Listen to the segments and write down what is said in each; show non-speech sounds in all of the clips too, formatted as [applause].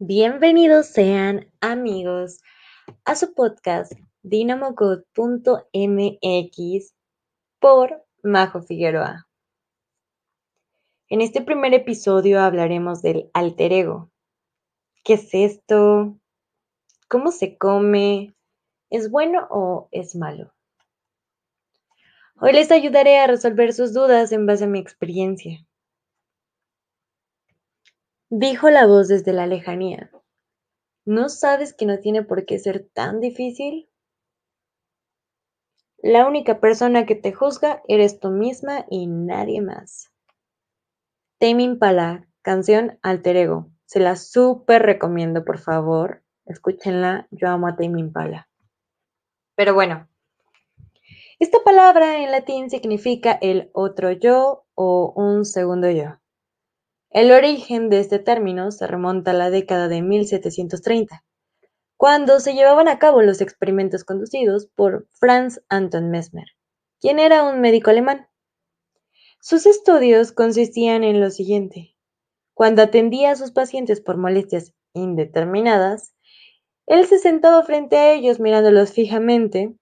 Bienvenidos sean amigos a su podcast dinamocode.mx por Majo Figueroa. En este primer episodio hablaremos del alter ego. ¿Qué es esto? ¿Cómo se come? ¿Es bueno o es malo? Hoy les ayudaré a resolver sus dudas en base a mi experiencia. Dijo la voz desde la lejanía. ¿No sabes que no tiene por qué ser tan difícil? La única persona que te juzga eres tú misma y nadie más. Tame Impala, canción Alter Ego. Se la súper recomiendo, por favor. Escúchenla, yo amo a Tame Impala. Pero bueno, esta palabra en latín significa el otro yo o un segundo yo. El origen de este término se remonta a la década de 1730, cuando se llevaban a cabo los experimentos conducidos por Franz Anton Mesmer, quien era un médico alemán. Sus estudios consistían en lo siguiente. Cuando atendía a sus pacientes por molestias indeterminadas, él se sentaba frente a ellos mirándolos fijamente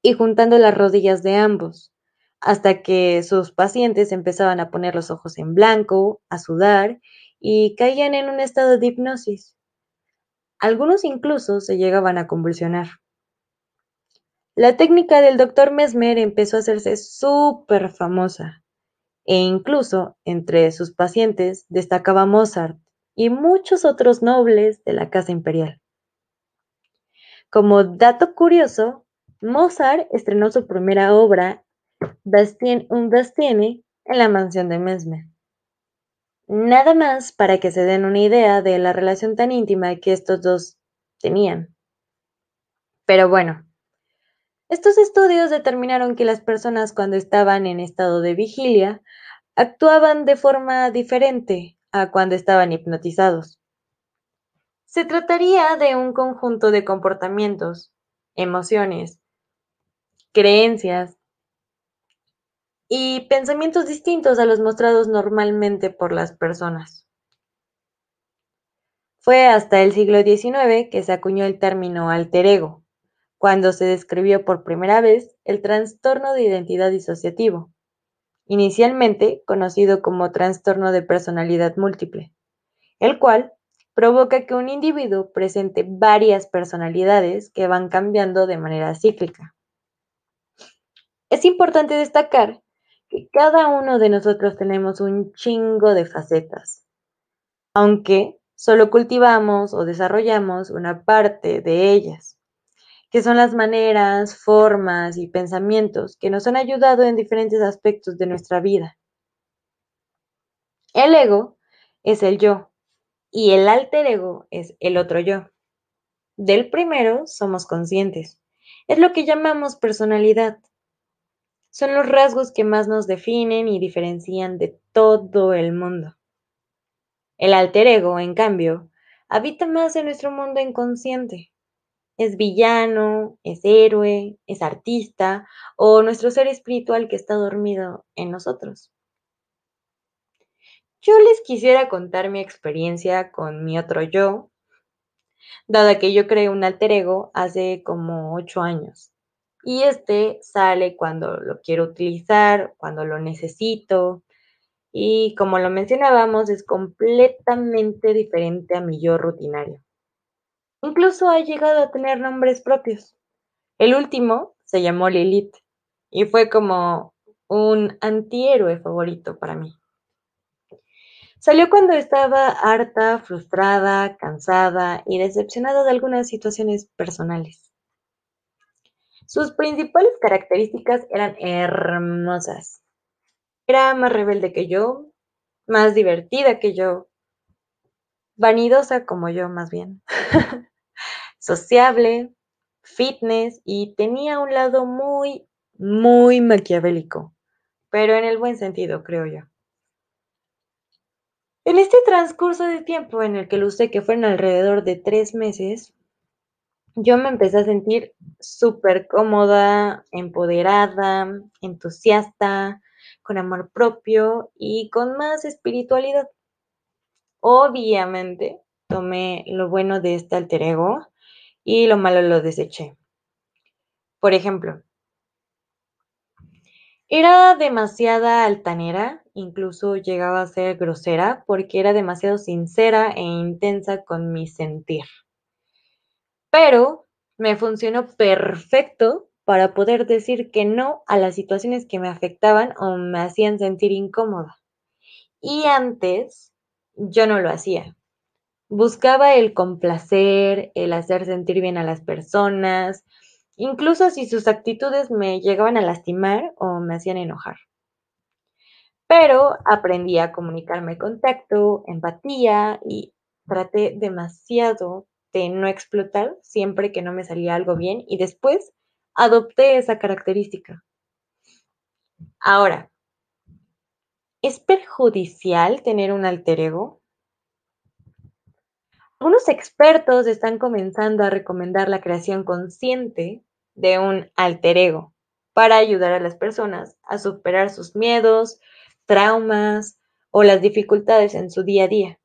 y juntando las rodillas de ambos, hasta que sus pacientes empezaban a poner los ojos en blanco, a sudar y caían en un estado de hipnosis. Algunos incluso se llegaban a convulsionar. La técnica del doctor Mesmer empezó a hacerse súper famosa e incluso entre sus pacientes destacaba Mozart y muchos otros nobles de la casa imperial. Como dato curioso, Mozart estrenó su primera obra un Bastiene en la mansión de Mesmer. Nada más para que se den una idea de la relación tan íntima que estos dos tenían. Pero bueno, estos estudios determinaron que las personas cuando estaban en estado de vigilia actuaban de forma diferente a cuando estaban hipnotizados. Se trataría de un conjunto de comportamientos, emociones, creencias, y pensamientos distintos a los mostrados normalmente por las personas. Fue hasta el siglo XIX que se acuñó el término alter ego, cuando se describió por primera vez el trastorno de identidad disociativo, inicialmente conocido como trastorno de personalidad múltiple, el cual provoca que un individuo presente varias personalidades que van cambiando de manera cíclica. Es importante destacar que cada uno de nosotros tenemos un chingo de facetas, aunque solo cultivamos o desarrollamos una parte de ellas, que son las maneras, formas y pensamientos que nos han ayudado en diferentes aspectos de nuestra vida. El ego es el yo y el alter ego es el otro yo. Del primero somos conscientes. Es lo que llamamos personalidad son los rasgos que más nos definen y diferencian de todo el mundo. El alter ego, en cambio, habita más en nuestro mundo inconsciente. Es villano, es héroe, es artista o nuestro ser espiritual que está dormido en nosotros. Yo les quisiera contar mi experiencia con mi otro yo, dada que yo creé un alter ego hace como ocho años y este sale cuando lo quiero utilizar, cuando lo necesito. Y como lo mencionábamos, es completamente diferente a mi yo rutinario. Incluso ha llegado a tener nombres propios. El último se llamó Lilith y fue como un antihéroe favorito para mí. Salió cuando estaba harta, frustrada, cansada y decepcionada de algunas situaciones personales. Sus principales características eran hermosas. Era más rebelde que yo, más divertida que yo, vanidosa como yo más bien, [laughs] sociable, fitness y tenía un lado muy, muy maquiavélico, pero en el buen sentido, creo yo. En este transcurso de tiempo en el que lo usé, que fueron alrededor de tres meses, yo me empecé a sentir súper cómoda, empoderada, entusiasta, con amor propio y con más espiritualidad. Obviamente, tomé lo bueno de este alter ego y lo malo lo deseché. Por ejemplo, era demasiada altanera, incluso llegaba a ser grosera porque era demasiado sincera e intensa con mi sentir. Pero me funcionó perfecto para poder decir que no a las situaciones que me afectaban o me hacían sentir incómoda. Y antes yo no lo hacía. Buscaba el complacer, el hacer sentir bien a las personas, incluso si sus actitudes me llegaban a lastimar o me hacían enojar. Pero aprendí a comunicarme con tacto, empatía y traté demasiado de no explotar siempre que no me salía algo bien y después adopté esa característica. Ahora, ¿es perjudicial tener un alter ego? Algunos expertos están comenzando a recomendar la creación consciente de un alter ego para ayudar a las personas a superar sus miedos, traumas o las dificultades en su día a día.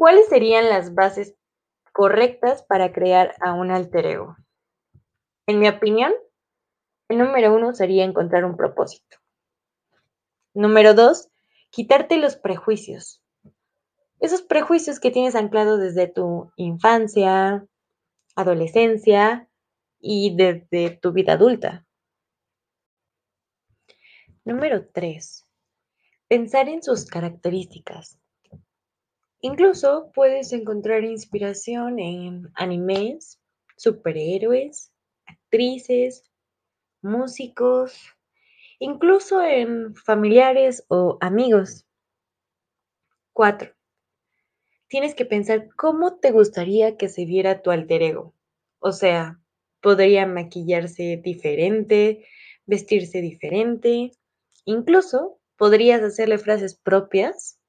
¿Cuáles serían las bases correctas para crear a un alter ego? En mi opinión, el número uno sería encontrar un propósito. Número dos, quitarte los prejuicios. Esos prejuicios que tienes anclados desde tu infancia, adolescencia y desde tu vida adulta. Número 3. Pensar en sus características. Incluso puedes encontrar inspiración en animes, superhéroes, actrices, músicos, incluso en familiares o amigos. 4 tienes que pensar cómo te gustaría que se viera tu alter ego. O sea, podría maquillarse diferente, vestirse diferente, incluso podrías hacerle frases propias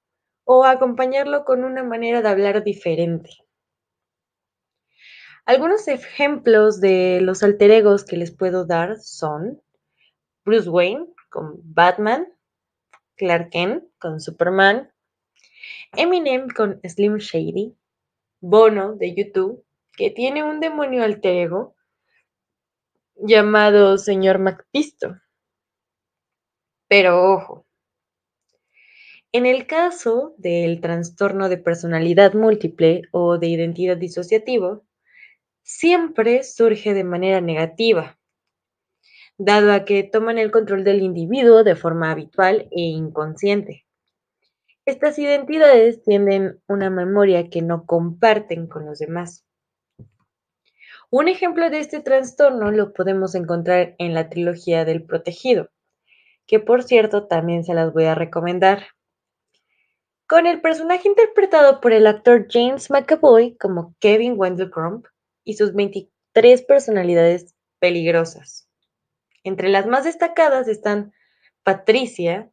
o acompañarlo con una manera de hablar diferente. Algunos ejemplos de los alter egos que les puedo dar son Bruce Wayne con Batman, Clark Kent con Superman, Eminem con Slim Shady, Bono de YouTube, que tiene un demonio alter ego llamado Señor MacPisto. Pero ojo, en el caso del trastorno de personalidad múltiple o de identidad disociativo, siempre surge de manera negativa, dado a que toman el control del individuo de forma habitual e inconsciente. Estas identidades tienen una memoria que no comparten con los demás. Un ejemplo de este trastorno lo podemos encontrar en la trilogía del protegido, que por cierto también se las voy a recomendar. Con el personaje interpretado por el actor James McAvoy como Kevin Wendell Crump y sus 23 personalidades peligrosas. Entre las más destacadas están Patricia,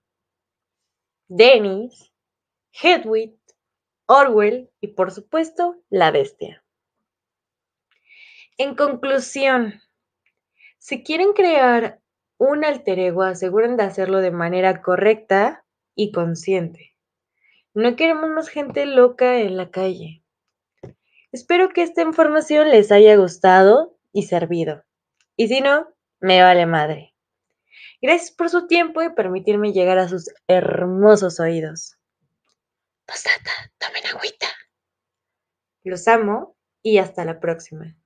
Dennis, Hedwig, Orwell y por supuesto la bestia. En conclusión, si quieren crear un alter ego, aseguren de hacerlo de manera correcta y consciente. No queremos más gente loca en la calle. Espero que esta información les haya gustado y servido. Y si no, me vale madre. Gracias por su tiempo y permitirme llegar a sus hermosos oídos. Posata, tomen agüita. Los amo y hasta la próxima.